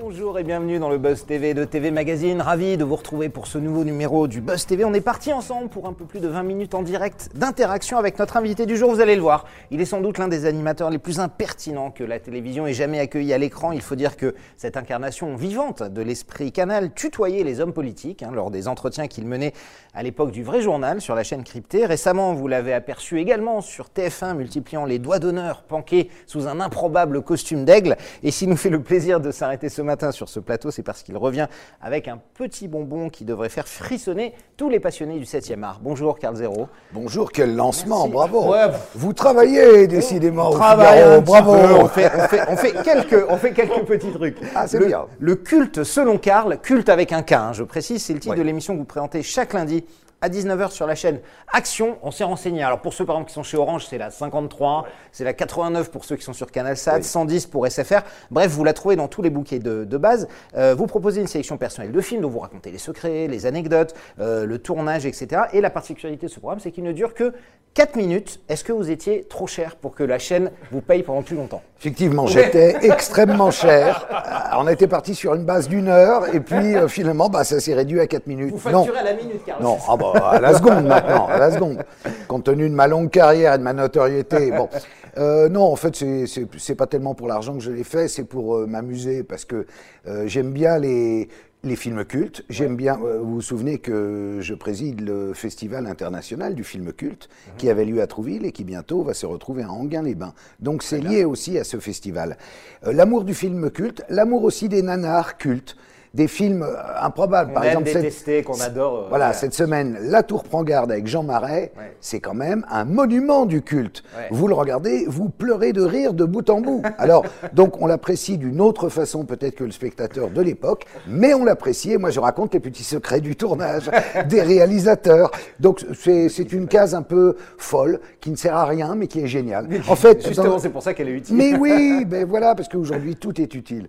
Bonjour et bienvenue dans le Buzz TV de TV Magazine. Ravi de vous retrouver pour ce nouveau numéro du Buzz TV. On est parti ensemble pour un peu plus de 20 minutes en direct d'interaction avec notre invité du jour. Vous allez le voir. Il est sans doute l'un des animateurs les plus impertinents que la télévision ait jamais accueilli à l'écran. Il faut dire que cette incarnation vivante de l'esprit canal tutoyait les hommes politiques hein, lors des entretiens qu'il menait à l'époque du vrai journal sur la chaîne cryptée. Récemment, vous l'avez aperçu également sur TF1 multipliant les doigts d'honneur panqués sous un improbable costume d'aigle. Et s'il nous fait le plaisir de s'arrêter ce matin sur ce plateau, c'est parce qu'il revient avec un petit bonbon qui devrait faire frissonner tous les passionnés du 7e art. Bonjour Carl Zero. Bonjour, quel lancement, Merci. bravo. Ouais. Vous travaillez décidément. Travaille petit bravo. on fait, on, fait, on fait quelques, on fait quelques petits trucs. Ah, c'est le, bien. Le culte selon Karl, culte avec un K, hein, je précise, c'est le titre Ouais. de l'émission que vous présentez chaque lundi à 19h sur la chaîne Action. On s'est renseigné. Alors pour ceux par exemple qui sont chez Orange, c'est la 53, c'est la 89 pour ceux qui sont sur CanalSat, Oui. 110 pour SFR. Bref, vous la trouvez dans tous les bouquets de, de base. Euh, vous proposez une sélection personnelle de films dont vous racontez les secrets, les anecdotes, euh, le tournage, etc. Et la particularité de ce programme, c'est qu'il ne dure que 4 minutes. Est-ce que vous étiez trop cher pour que la chaîne vous paye pendant plus longtemps? Effectivement, j'étais extrêmement cher. Euh, On était parti sur une base d'une heure et puis euh, finalement, bah, ça s'est réduit à 4 minutes. non. à la minute, Carl. Non, ah bah, à la seconde maintenant, à la seconde. Compte tenu de ma longue carrière et de ma notoriété, bon. Euh, non, en fait, c'est- pas tellement pour l'argent que je l'ai fait, c'est pour euh, m'amuser parce que euh, j'aime bien les, les films cultes. J'aime bien. euh, vous vous souvenez que je préside le Festival international du film culte qui avait lieu à Trouville et qui bientôt va se retrouver à Anguin-les-Bains. Donc c'est lié aussi à ce festival. Euh, l'amour du film culte, l'amour aussi des nanars cultes. Des films euh, improbables. Par aime exemple, cette- détester, qu'on adore, euh, voilà, cette semaine, La Tour prend garde avec Jean Marais, Ouais. c'est quand même un monument du culte. Ouais. Vous le regardez, vous pleurez de rire de bout en bout. Alors, donc, on l'apprécie d'une autre façon peut-être que le spectateur de l'époque, mais on l'apprécie. Et moi, je raconte les petits secrets du tournage, des réalisateurs. Donc, c'est c'est une case un peu folle, qui ne sert à rien, mais qui est géniale. En fait, Justement, dans- c'est pour ça qu'elle est utile. mais oui, ben voilà, parce qu'aujourd'hui, tout est utile.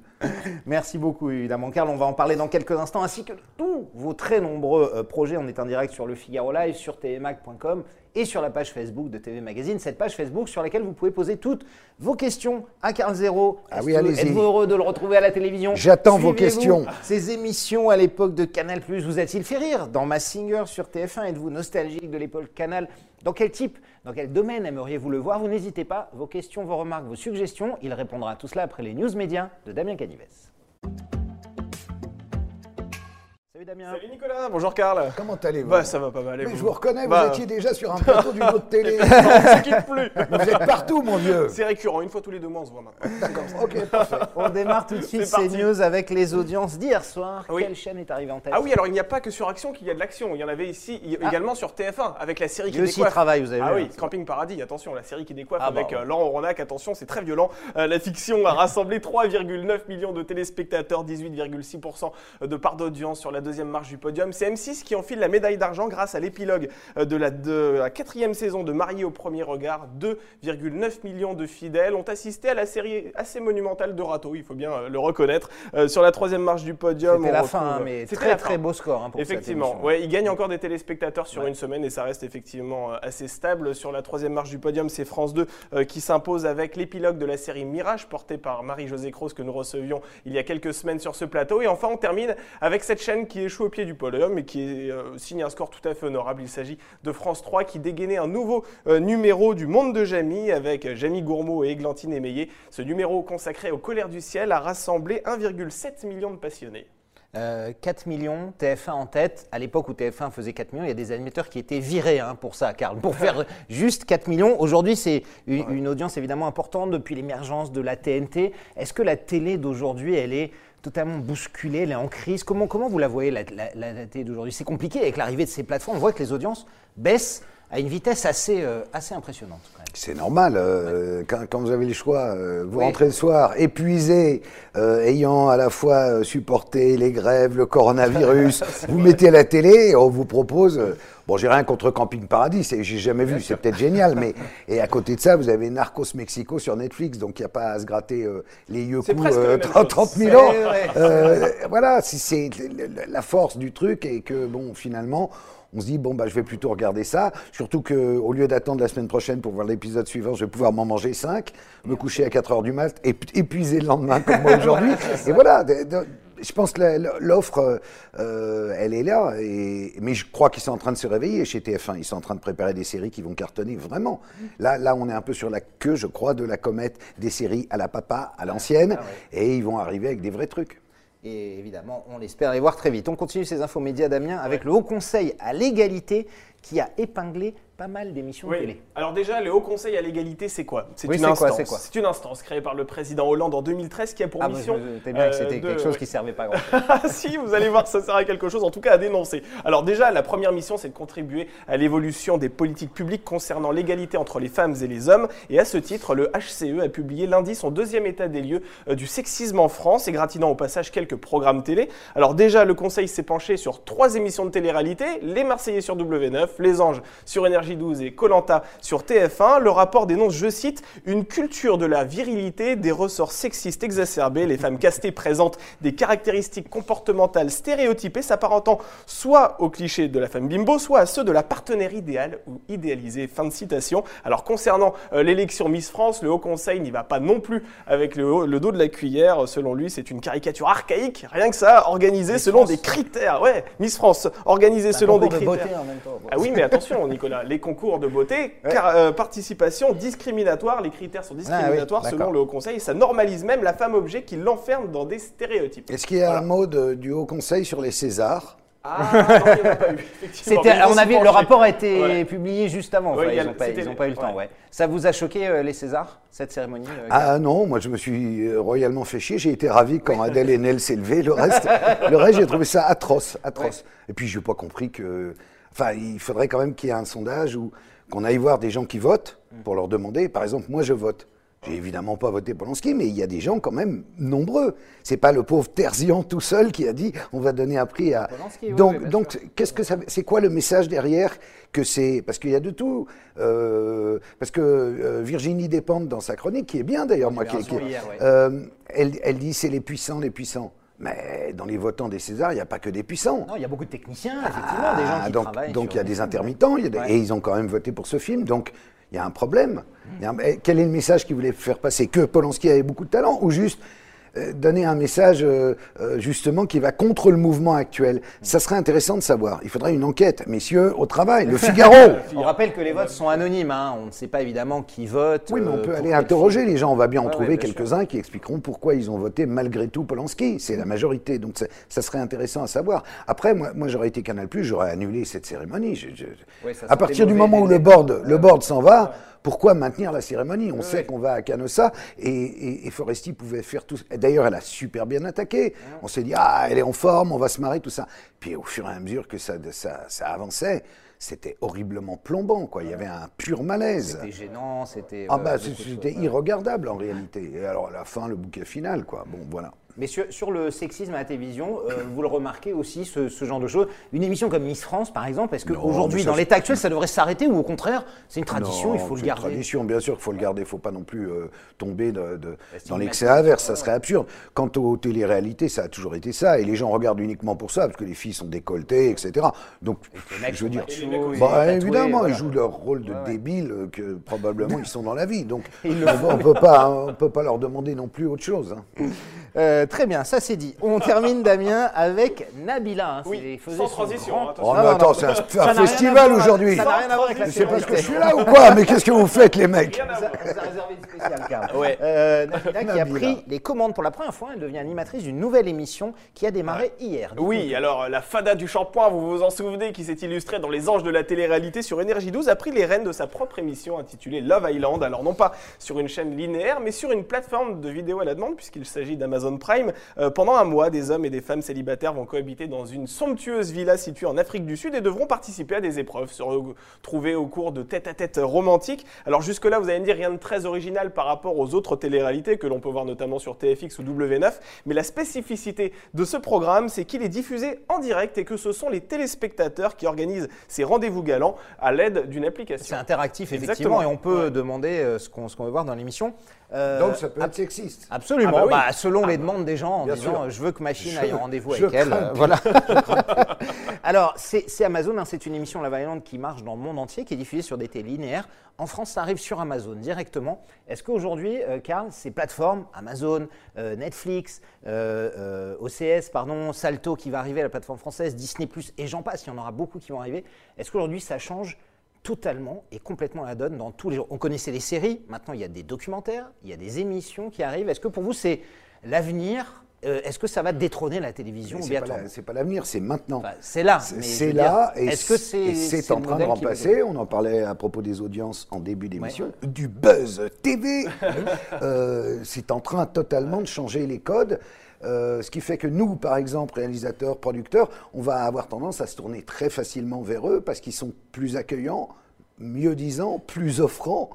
Merci beaucoup, évidemment, Karl. On va en parler dans quelques instants, ainsi que tous vos très nombreux euh, projets. On est en direct sur le Figaro Live, sur tmag.com et sur la page Facebook de TV Magazine. Cette page Facebook sur laquelle vous pouvez poser toutes vos questions à Karl Zero. Ah oui, allez-y. Êtes-vous heureux de le retrouver à la télévision J'attends vos questions. Ces émissions à l'époque de Canal+, vous a-t-il fait rire Dans Massinger sur TF1, êtes-vous nostalgique de l'époque Canal Dans quel type, dans quel domaine aimeriez-vous le voir? Vous n'hésitez pas, vos questions, vos remarques, vos suggestions. Il répondra à tout cela après les news médias de Damien Canives. Salut Damien. Salut Nicolas, bonjour Karl. Comment allez-vous Bah ça va pas mal. Mais vous je vous reconnais, vous Bah, étiez déjà sur un plateau d'une autre télé. On se quitte plus. Vous êtes partout, mon Dieu. C'est récurrent, une fois tous les deux mois on se voit maintenant. D'accord, ok, parfait. On démarre tout de suite ces news avec les audiences d'hier soir. Oui. Quelle chaîne est arrivée en tête Ah oui, alors il n'y a pas que sur Action qu'il y a de l'action. Il y en avait ici il- également sur TF1 avec la série qui décoiffe. travaille, vous avez Ah vu. oui, hein. Camping Paradis, attention, la série qui décoiffe Ah avec bah, euh, Laurent Ronac, attention, c'est très violent. Euh, la fiction a rassemblé 3,9 millions de téléspectateurs, 18,6% de part d'audience sur la deuxième marche du podium. C'est M6 qui enfile la médaille d'argent grâce à l'épilogue euh, de la, de la quatrième saison de Marié au premier regard. 2,9 millions de fidèles ont assisté à la série assez monumentale de Rato, il faut bien euh, le reconnaître. Euh, sur la troisième marche du podium, C'était la retrouve- fin, hein, mais très très beau score hein, pour Effectivement, ouais, il gagne encore des téléspectateurs sur Ouais. une semaine et ça reste effectivement assez stable. Sur la troisième marche du podium, c'est France 2 euh, qui s'impose avec l'épilogue de la série Mirage portée par Marie-Josée Croce que nous recevions il y a quelques semaines sur ce plateau. Et enfin, on termine avec cette chaîne qui échoue au pied du podium et qui euh, signe un score tout à fait honorable. Il s'agit de France 3 qui dégainait un nouveau euh, numéro du Monde de Jamie avec euh, Jamie Gourmaud et Églantine Émeillé. Ce numéro consacré aux colères du ciel a rassemblé 1,7 million de passionnés. Euh, 4 millions, TF1 en tête. À l'époque où TF1 faisait 4 millions, il y a des animateurs qui étaient virés hein, pour ça, Karl. Pour faire juste 4 millions. Aujourd'hui, c'est une, une audience évidemment importante depuis l'émergence de la TNT. Est-ce que la télé d'aujourd'hui, elle est totalement bousculée, elle est en crise. Comment, vous la voyez, la- la télé d'aujourd'hui? C'est compliqué avec l'arrivée de ces plateformes. On voit que les audiences baissent à une vitesse assez, euh, assez impressionnante. C'est normal, euh, quand, quand vous avez le choix, euh, vous Oui. rentrez le soir épuisé, euh, ayant à la fois euh, supporté les grèves, le coronavirus, vous mettez la télé on vous propose, euh, bon j'ai rien contre Camping Paradis, j'ai jamais vu, c'est peut-être génial, mais et à côté de ça vous avez Narcos Mexico sur Netflix, donc il n'y a pas à se gratter euh, les yeux coups euh, même 30, chose. 30 000 ans. Euh, voilà, c'est la force du truc et que bon finalement on se dit bon bah je vais plutôt regarder ça. Surtout que au lieu d'attendre la semaine prochaine pour voir l'épisode suivant, je vais pouvoir m'en manger 5, me coucher à 4 heures du mat, et épuisé le lendemain comme moi aujourd'hui. et voilà. je pense que l'offre, euh, elle est là, et, mais je crois qu'ils sont en train de se réveiller chez TF1. Ils sont en train de préparer des séries qui vont cartonner vraiment. Là, là, on est un peu sur la queue, je crois, de la comète des séries à la papa, à l'ancienne, ah et ils vont arriver avec des vrais trucs. Et évidemment, on l'espère les voir très vite. On continue ces infos médias, Damien, avec le Haut Conseil à l'égalité qui a épinglé pas mal d'émissions télé. Alors déjà, le Haut Conseil à l'égalité, c'est quoi? C'est une instance. C'est une instance créée par le président Hollande en 2013 qui a pour ah, mission. C'était bien que c'était euh, quelque chose qui servait pas à grand chose. Ah, si, vous allez voir, ça sert à quelque chose, en tout cas à dénoncer. Alors déjà, la première mission, c'est de contribuer à l'évolution des politiques publiques concernant l'égalité entre les femmes et les hommes. Et à ce titre, le HCE a publié lundi son deuxième état des lieux euh, du sexisme en France, égratignant au passage quelques programmes télé. Alors déjà, le Conseil s'est penché sur trois émissions de télé-réalité les Marseillais sur W9, Les Anges sur Énergie 12 et Colanta sur TF1. Le rapport dénonce, je cite, une culture de la virilité, des ressorts sexistes exacerbés. Les femmes castées présentent des caractéristiques comportementales stéréotypées s'apparentant soit aux clichés de la femme bimbo, soit à ceux de la partenaire idéale ou idéalisée. Fin de citation. Alors concernant euh, l'élection Miss France, le Haut Conseil n'y va pas non plus avec le, le, dos de la cuillère. Selon lui, c'est une caricature archaïque, rien que ça, organisée selon des critères. Ouais, Miss France, organisée selon des critères. en même temps. Ah oui, mais attention, Nicolas, les concours de beauté, car, euh, participation discriminatoire, les critères sont ah discriminatoires selon le Haut Conseil, ça normalise même la femme objet qui l'enferme dans des stéréotypes. Est-ce qu'il y a un mot du Haut Conseil sur les Césars? Ah, non, il a pas eu. On le rapport a été publié juste avant. ils n'ont pas, pas, eu le temps. Ouais. Ça vous a choqué euh, les Césars, cette cérémonie euh, Ah non, moi je me suis royalement fait chier. J'ai été ravi quand Adèle Haenel s'est levée. Le reste, le reste j'ai trouvé ça atroce, atroce. Et puis je n'ai pas compris que Enfin, il faudrait quand même qu'il y ait un sondage où qu'on aille voir des gens qui votent pour leur demander. Par exemple, moi, je vote. J'ai évidemment pas voté Polanski, mais il y a des gens quand même nombreux. C'est pas le pauvre Terzian tout seul qui a dit on va donner un prix à. donc, donc qu'est-ce que ça, c'est quoi le message derrière que c'est parce qu'il y a de tout. Euh, parce que euh, Virginie Despentes dans sa chronique, qui est bien d'ailleurs, moi, qui, euh, elle, elle dit c'est les puissants, les puissants. Mais dans les votants des Césars, il n'y a pas que des puissants. Non, il y a beaucoup de techniciens, effectivement, des gens qui donc, travaillent. Donc il y a des intermittents, et ils ont quand même voté pour ce film. Donc il y a un problème. quel est le message qu'ils voulaient faire passer? Que Polanski avait beaucoup de talent ou juste donner un message euh, euh, justement qui va contre le mouvement actuel. Ça serait intéressant de savoir. Il faudrait une enquête, messieurs, au travail, le Figaro. On rappelle que les votes sont anonymes. Hein. On ne sait pas évidemment qui vote. Oui, mais on peut aller interroger les gens. On va bien en trouver quelques-uns qui expliqueront pourquoi ils ont voté malgré tout Polanski. C'est la majorité. Donc ça serait intéressant à savoir. Après, moi, moi j'aurais été Canal+, j'aurais annulé cette cérémonie. à partir du moment où le board, le board s'en va pourquoi maintenir la cérémonie On sait qu'on va à Canossa et, et, Foresti pouvait faire tout. D'ailleurs, elle a super bien attaqué. On s'est dit, ah, elle est en forme, on va se marrer, tout ça. Puis au fur et à mesure que ça, ça, avançait, c'était horriblement plombant, quoi. Il y avait un pur malaise. C'était gênant, c'était. Ah, bah, c'était irregardable en réalité. Et alors, à la fin, le bouquet final, quoi. Bon, voilà. Mais sur, le sexisme à la télévision, euh, vous le remarquez aussi, ce, genre de choses Une émission comme Miss France, par exemple, est-ce qu'aujourd'hui, dans l'état actuel, ça devrait s'arrêter ou au contraire, c'est une tradition, il faut le garder C'est une tradition, bien sûr qu'il faut le garder. Il ne faut pas non plus euh, tomber de, dans l'excès inverse, ça serait absurde. Quant aux télé-réalités, ça a toujours été ça. Et les gens regardent uniquement pour ça, parce que les filles sont décolletées, etc. Donc, je veux dire, bah, évidemment, ils jouent leur rôle de débile que probablement ils sont dans la vie. Donc, on ne peut, pas leur demander non plus autre chose. Hein. Euh, très bien, ça c'est dit. On termine, Damien, avec Nabila. Hein, oui, sans transition. Oh, attends, c'est un, festival aujourd'hui. Ça n'a rien à voir avec la C'est parce que je suis là ou quoi Mais qu'est-ce que vous faites, les mecs vous, a, réservé une spéciale. Ouais. Euh, Nabila qui a pris les commandes pour la première fois. Elle devient animatrice d'une nouvelle émission qui a démarré hier. Oui, alors la fada du shampoing, vous vous en souvenez, qui s'est illustrée dans Les Anges de la télé-réalité sur Énergie 12, a pris les rênes de sa propre émission intitulée Love Island. Alors non pas sur une chaîne linéaire, mais sur une plateforme de vidéo à la demande, puisqu'il s'agit d'Amazon Prime. Euh, pendant un mois, des hommes et des femmes célibataires vont cohabiter dans une somptueuse villa située en Afrique du Sud et devront participer à des épreuves, se retrouver au cours de tête-à-tête romantiques. Alors jusque-là, vous allez me dire rien de très original par rapport aux autres télé-réalités que l'on peut voir notamment sur TFX ou W9, mais la spécificité de ce programme, c'est qu'il est diffusé en direct et que ce sont les téléspectateurs qui organisent ces rendez-vous galants à l'aide d'une application. C'est interactif, effectivement, et on peut demander euh, ce qu'on veut voir dans l'émission. Euh, Donc ça peut être sexiste. Absolument, ah bah bah, selon ah les bah. demandes des gens en disant sûr. je veux que Machine Je- aille en rendez-vous avec elle. euh, voilà. Alors, c'est Amazon, hein, c'est une émission La Vaillante qui marche dans le monde entier, qui est diffusée sur des télés linéaires. En France, ça arrive sur Amazon directement. Est-ce qu'aujourd'hui, euh, Karl, ces plateformes, Amazon, euh, Netflix, OCS, pardon, Salto qui va arriver à la plateforme française, Disney, et j'en passe, il y en aura beaucoup qui vont arriver. Est-ce qu'aujourd'hui, ça change totalement et complètement la donne dans tous les jours On connaissait les séries, maintenant il y a des documentaires, il y a des émissions qui arrivent. Est-ce que pour vous, c'est l'avenir? Euh, Est-ce que ça va détrôner la télévision C'est pas la- c'est pas l'avenir, c'est maintenant. Enfin, c'est là. C'est- là dire, et est-ce que c'est en train de remplacer. On en parlait à propos des audiences en début d'émission. Du buzz TV, Euh, c'est en train totalement de changer les codes. Euh, ce qui fait que nous, par exemple, réalisateurs, producteurs, on va avoir tendance à se tourner très facilement vers eux parce qu'ils sont plus accueillants, mieux disants, plus offrants.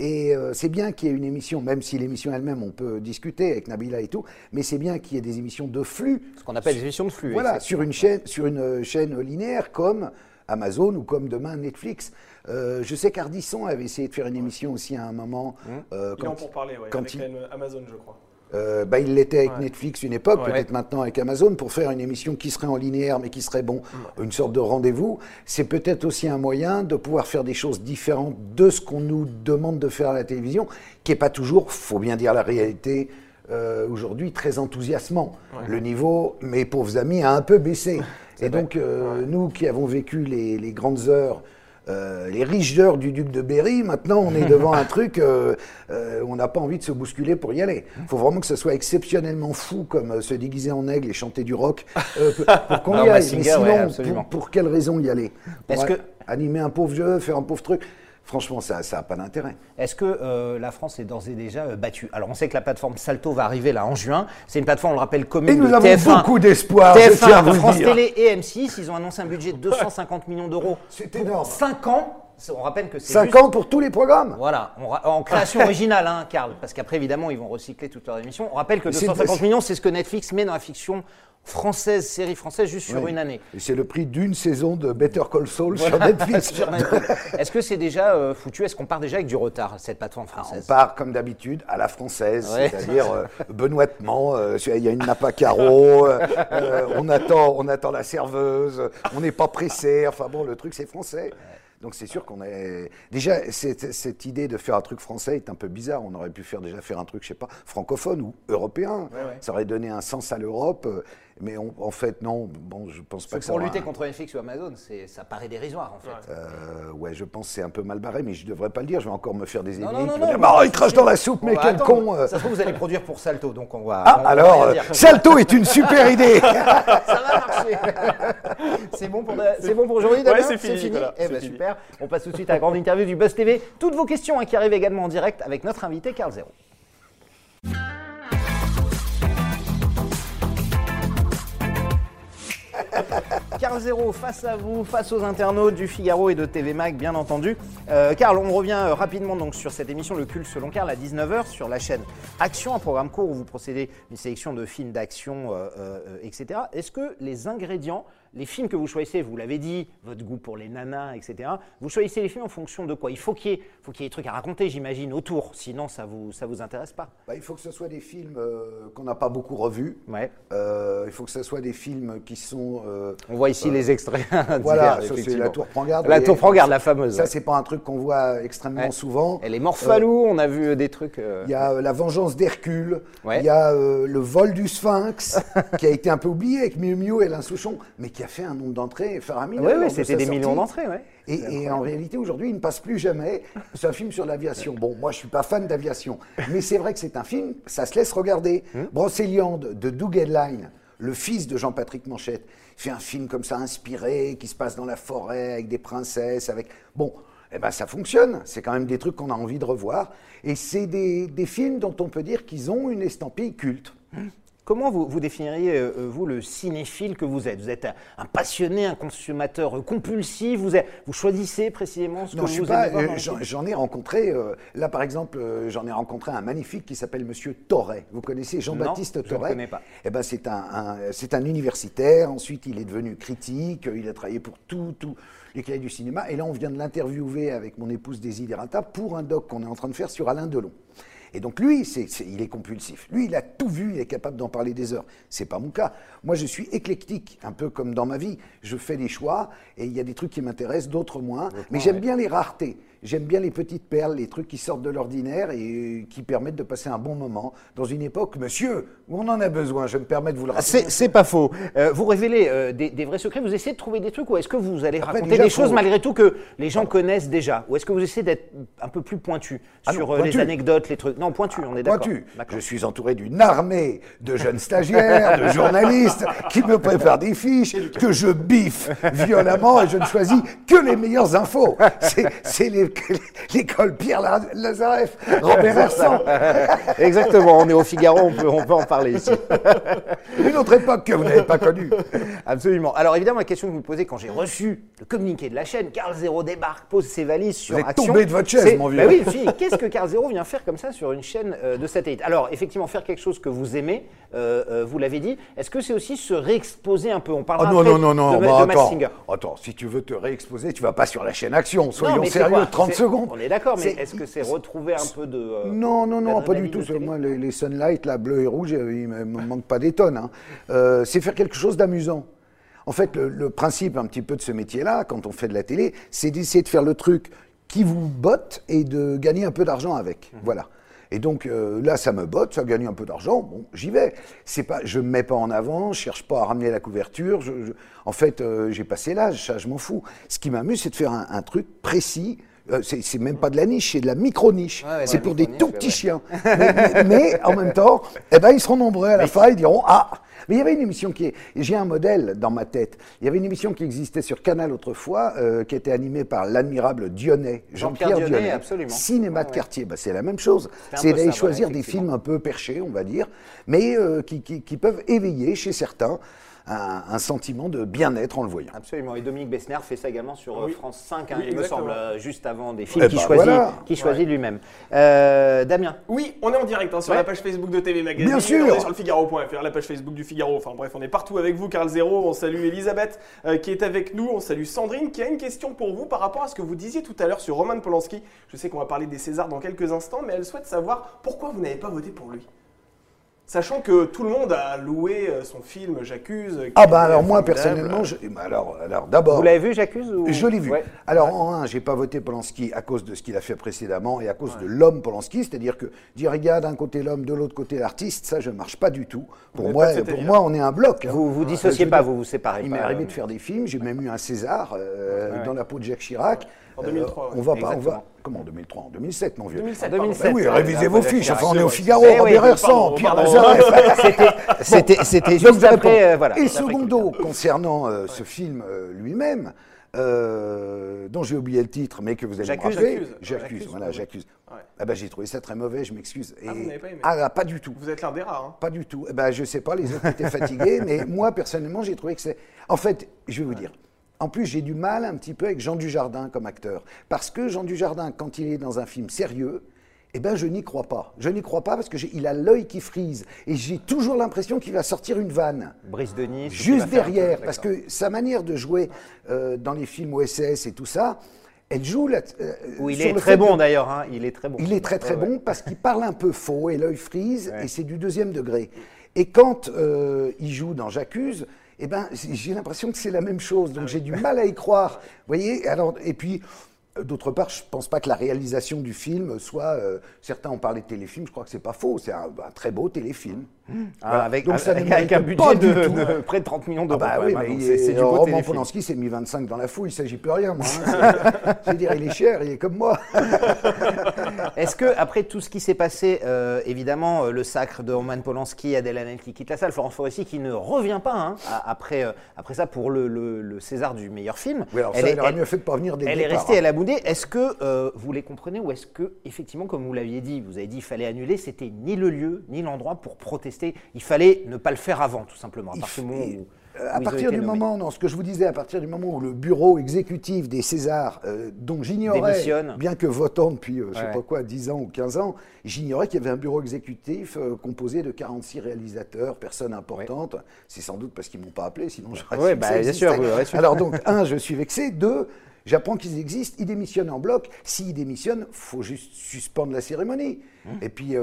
Et euh, c'est bien qu'il y ait une émission, même si l'émission elle-même, on peut discuter avec Nabila et tout, mais c'est bien qu'il y ait des émissions de flux Ce qu'on appelle des émissions de flux. voilà, sur une chaîne, sur une euh, chaîne linéaire comme Amazon ou comme demain Netflix. Euh, je sais qu'Ardisson avait essayé de faire une émission aussi à un moment. euh, Il est en quand, pour parler, ouais, quand avec il- quand même Amazon, je crois. Euh, bah, il l'était avec Ouais. Netflix une époque, Ouais. peut-être maintenant avec Amazon, pour faire une émission qui serait en linéaire mais qui serait bon, une sorte de rendez-vous. C'est peut-être aussi un moyen de pouvoir faire des choses différentes de ce qu'on nous demande de faire à la télévision, qui n'est pas toujours, faut bien dire la réalité, euh, aujourd'hui très enthousiasmant. Le niveau, mes pauvres amis, a un peu baissé. Et donc, euh, nous qui avons vécu les, les grandes heures, euh, les riches heures du duc de Berry, maintenant on est devant un truc, euh, euh, on n'a pas envie de se bousculer pour y aller. Il faut vraiment que ce soit exceptionnellement fou, comme euh, se déguiser en aigle et chanter du rock, euh, pour- pour qu'on y aille. Mais sinon, ouais, pour, pour quelle raison y aller? Que- Animer un pauvre jeu, faire un pauvre truc? Franchement, ça n'a pas d'intérêt. Est-ce que euh, la France est d'ores et déjà euh, battue? Alors, on sait que la plateforme Salto va arriver là en juin. C'est une plateforme, on le rappelle, commune Et nous de avons TF1. beaucoup d'espoir, je tiens à TF1, vous le France dire. Télé et M6, ils ont annoncé un budget de 250 millions d'euros. C'est énorme. 5 ans. On rappelle que c'est 5 juste- ans pour tous les programmes Voilà, en création originale, hein, Karl, parce qu'après, évidemment, ils vont recycler toutes leurs émissions. On rappelle que C'est- 250 millions, c'est ce que Netflix met dans la fiction française, série française, juste sur Oui. une année. Et c'est le prix d'une saison de Better Call Saul sur Netflix. Est-ce que c'est déjà euh, foutu? Est-ce qu'on part déjà avec du retard, cette plateforme On française? part comme d'habitude à la française, Ouais. c'est-à-dire euh, benoîtement, euh, il y a une nappe à carreaux, on, attend, on attend la serveuse, on n'est pas pressé, enfin bon, le truc c'est français. Donc c'est sûr qu'on est... Déjà, cette, cette idée de faire un truc français est un peu bizarre. On aurait pu faire déjà faire un truc, je sais pas, francophone ou européen. ouais. Ça aurait donné un sens à l'Europe. Mais on- en fait, non, bon, je pense pas que que ça pour lutter un- contre Netflix ou Amazon, ça paraît dérisoire en fait. Euh, ouais, je pense que c'est un peu mal barré, mais je devrais pas le dire. Je vais encore me faire des ennemis. Non, non, non, non, dire, bah, il crache dans la soupe, mais quel attendre. con euh. Ça se trouve, vous allez produire pour Salto, donc on va. Ah, on alors, euh. Salto est une super idée ça va marcher. c'est bon pour, c'est bon pour aujourd'hui, Ouais, c'est fini, Nicolas, Eh ben, fini. super. On passe tout de suite à la grande interview du Buzz TV. Toutes vos questions hein, qui arrivent également en direct avec notre invité Carl Zero. Carl Zero, face à vous, face aux internautes du Figaro et de TV Mag, bien entendu. Euh, Carl, on revient euh, rapidement donc sur cette émission Le Culte selon Carl à 19h sur la chaîne Action, un programme court où vous procédez une sélection de films d'action, euh, euh, etc. Est-ce que les ingrédients, les films que vous choisissez, vous l'avez dit, votre goût pour les nanas, etc., vous choisissez les films en fonction de quoi? Il faut qu'il y, ait- y des trucs à raconter, j'imagine, autour, sinon ça vous, ça vous intéresse pas. Bah, Il faut que ce soit des films euh, qu'on n'a pas beaucoup revus. Ouais. Euh, il faut que ce soit des films qui sont. euh, On voit ici les extraits. voilà, divers, ça, c'est la tour prend garde. La Et tour prend garde, la fameuse. Ça, ouais. c'est pas un truc qu'on voit extrêmement Ouais. souvent. Elle est morphalou, on a vu des trucs. Il y a La Vengeance d'Hercule. Ouais. Il y a Le vol du Sphinx, qui a été un peu oublié avec Miu Miu et Alain Souchon, mais qui a fait un nombre d'entrées faramineux. Oui, oui, c'était des sortie. millions d'entrées, ouais. Et, et en réalité, aujourd'hui, il ne passe plus jamais. C'est un film sur l'aviation. Bon, moi, je suis pas fan d'aviation, mais c'est vrai que c'est un film, ça se laisse regarder. Hum. Brocéliande de Doug Headline, le fils de Jean-Patrick Manchette, fait un film comme ça, inspiré, qui se passe dans la forêt, avec des princesses, avec... Bon, eh ben, ça fonctionne. C'est quand même des trucs qu'on a envie de revoir. Et c'est des, des films dont on peut dire qu'ils ont une estampille culte. Comment vous, vous définiriez, euh, euh, vous, le cinéphile que vous êtes? Vous êtes un, un passionné, un consommateur euh, compulsif vous, êtes- vous choisissez précisément ce Non, que je suis vous pas. aimez euh, le J'en ai rencontré. euh, là, par exemple, j'en ai rencontré un magnifique qui s'appelle Monsieur Torret. Vous connaissez Jean-Baptiste Non, je ne Torret? connais pas. Eh ben, c'est un, un- c'est un universitaire. Ensuite, il est devenu critique. Il a travaillé pour tout, tout les cahiers du cinéma. Et là, on vient de l'interviewer avec mon épouse Desiderata pour un doc qu'on est en train de faire sur Alain Delon. Et donc lui, il est compulsif. Lui, il a tout vu, il est capable d'en parler des heures. C'est pas mon cas. Moi, je suis éclectique, un peu comme dans ma vie. Je fais des choix et il y a des trucs qui m'intéressent, d'autres moins. Mais j'aime bien les raretés. J'aime bien les petites perles, les trucs qui sortent de l'ordinaire et qui permettent de passer un bon moment dans une époque, monsieur, où on en a besoin. Je me permets de vous le rappeler. C'est pas faux. Euh, vous révélez euh, des, des vrais secrets, vous essayez de trouver des trucs ou est-ce que vous allez Après, raconter déjà, des choses malgré tout que les gens connaissent déjà? Ou est-ce que vous essayez d'être un peu plus pointu Ah sur euh, pointu. les anecdotes, les trucs? Non, pointu, on est d'accord. Pointu. Je suis entouré d'une armée de jeunes stagiaires, de journalistes qui me préparent des fiches, que je biffe violemment et je ne choisis que les meilleures infos. C'est les- l'école Pierre La- Lazareff, Robert Hersan. Exactement, on est au Figaro, on peut, on peut en parler ici. Une autre époque que vous n'avez pas connue. Absolument. Alors évidemment, la question que vous me posez quand j'ai reçu le communiqué de la chaîne, Carl Zero débarque, pose ses valises sur êtes Action. tombé de votre chaise, mon vieux. Bah oui, si, qu'est-ce que Carl Zero vient faire comme ça sur une chaîne euh, de satellite? Alors effectivement, faire quelque chose que vous aimez, euh, euh, vous l'avez dit, est-ce que c'est aussi se réexposer un peu? On Ah parlera non, après non, non, non, de, bah, de attends. Singer. Attends, si tu veux te réexposer, tu vas pas sur la chaîne Action. Soyons Non, mais c'est sérieux, 30 C'est- secondes. On est d'accord, mais est-ce que c'est retrouver un peu de. euh, Non, non, non, pas du tout. Moi, les, les Sunlight, là, bleu et rouge, euh, il me me manque pas des tonnes. hein. Euh, c'est faire quelque chose d'amusant. En fait, le, le principe un petit peu de ce métier-là, quand on fait de la télé, c'est d'essayer de faire le truc qui vous botte et de gagner un peu d'argent avec. Voilà. Et donc euh, là, ça me botte, ça gagne un peu d'argent. Bon, j'y vais. C'est pas, je me mets pas en avant, je cherche pas à ramener la couverture. je- je- en fait, euh, j'ai passé l'âge, ça, je m'en fous. Ce qui m'amuse, c'est de faire un, un truc précis. Euh, c'est même pas de la niche, c'est de la micro-niche. Ouais, ouais, c'est pour des tout petits ouais. chiens. mais, mais- mais en même temps, eh ben, ils seront nombreux à la fin, ils diront Ah Mais il y avait une émission qui est. J'ai un modèle dans ma tête. Il y avait une émission qui existait sur Canal autrefois, euh, qui était animée par l'admirable Dionnet, Jean-Pierre Dionnet, absolument. Cinéma de quartier, bah, c'est la même chose. C'est d'aller choisir des films un peu perchés, on va dire, mais euh, qui, qui- qui peuvent éveiller chez certains un, un sentiment de bien-être en le voyant. Absolument. Et Dominique Bessner fait ça également sur euh, Oui. France 5, hein, Oui, il me semble, euh, juste avant des films Eh qu'il ben, choisit, voilà. qu'il choisit lui-même. Euh, Damien Oui, on est en direct hein, sur Ouais. la page Facebook de TV Magazine. Bien sûr. On est sur le Figaro.fr, la page Facebook du Figaro. Enfin bref, on est partout avec vous, Carl Zéro. On salue Elisabeth euh, qui est avec nous. On salue Sandrine qui a une question pour vous par rapport à ce que vous disiez tout à l'heure sur Roman Polanski. Je sais qu'on va parler des Césars dans quelques instants, mais elle souhaite savoir pourquoi vous n'avez pas voté pour lui. Sachant que tout le monde a loué euh, son film J'accuse. Ah bah alors moi personnellement, je- bah alors, alors d'abord, Vous l'avez vu, j'accuse ou... Je l'ai vu. Ouais. Alors, en un, j'ai pas voté Polanski à cause de ce qu'il a fait précédemment et à cause de l'homme Polanski, c'est-à-dire que dire il y a d'un côté l'homme, de l'autre côté l'artiste, ça je marche pas du tout. Pour moi, pour moi, on est un bloc. hein. Vous vous Euh, dissociez pas, dire, vous vous séparez Il m'est arrivé de faire des films, j'ai même eu un César euh, Ouais. dans la peau de Jacques Chirac. En Euh, 2003, on va pas, on va. Comment en 2003 En 2007, mon vieux. 2007. En 2007. pardon. oui, Ouais, révisez vos fiches. Enfin, on est au. Figaro, Eh Robert Hersan, Pierre. Lazareff. C'était, Donc, juste après. euh, voilà, Et secondo, concernant euh, ce film euh, lui-même, euh, dont j'ai oublié le titre, mais que vous allez J'accuse. me rappeler. J'accuse. Voilà, j'accuse. Ouais. Ah ben, j'ai trouvé ça très mauvais, je m'excuse. Ah, vous n'avez pas aimé Ah, là, pas du tout. Vous êtes l'un des rares. hein. Pas du tout. Eh ben, je sais pas, les autres étaient fatigués, mais moi, personnellement, j'ai trouvé que c'est. En fait, je vais vous dire. En plus, j'ai du mal un petit peu avec Jean Dujardin comme acteur. Parce que Jean Dujardin, quand il est dans un film sérieux, eh ben, je n'y crois pas. Je n'y crois pas parce qu'il a l'œil qui frise. Et j'ai toujours l'impression qu'il va sortir une vanne. Brice qu'il Juste peu, derrière. Parce que sa manière de jouer euh, dans les films OSS et tout ça, elle joue là. euh, Où il est très bon de- d'ailleurs, hein, il est très bon. il est très très Ouais, ouais. bon parce qu'il parle un peu faux et l'œil frise Ouais. et c'est du deuxième degré. Et quand euh, il joue dans J'accuse, eh ben, j'ai l'impression que c'est la même chose. Donc j'ai du mal à y croire. Vous voyez Alors, Et puis, euh, d'autre part, je ne pense pas que la réalisation du film soit. euh, certains ont parlé de téléfilm, je crois que c'est pas faux. C'est un, un très beau téléfim. Ah, Voilà. avec, Donc ça ne avec, avec un budget de, près de 30 millions Ah d'euros. bah quand oui, hein, il c'est, est- c'est du beau Roman. Polanski s'est mis 25 dans la fouille, il s'agit plus rien, moi. hein. C'est- dire, il est cher, il est comme moi. Est-ce que après tout ce qui s'est passé, euh, évidemment, euh, le sacre de Roman Polanski, Adèle Haenel qui quitte la salle, Florence Foresti qui ne revient pas hein, après, euh, après ça pour le, le- le César du meilleur film. Oui, alors ça, Elle est- il aurait elle- mieux fait de pas venir dès le Elle est restée, hein. elle a boudé. Est-ce que euh, vous les comprenez ou est-ce que, effectivement, comme vous l'aviez dit, vous avez dit qu'il fallait annuler, c'était ni le lieu ni l'endroit pour protester. Il fallait ne pas le faire avant, tout simplement. À Il partir du moment où, Euh, À partir du nommés. moment, non, ce que je vous disais, à partir du moment où le bureau exécutif des Césars, euh, dont j'ignorais, bien que votant depuis, euh, je sais Ouais. pas quoi, 10 ans ou 15 ans, j'ignorais qu'il y avait un bureau exécutif euh, composé de 46 réalisateurs, personnes importantes. C'est sans doute parce qu'ils m'ont pas appelé, sinon j'aurais que bah, bien sûr, vous. Alors donc, un, je suis vexé. Deux, J'apprends qu'ils existent, ils démissionnent en bloc. S'ils démissionnent, faut juste suspendre la cérémonie. Mmh. Et puis,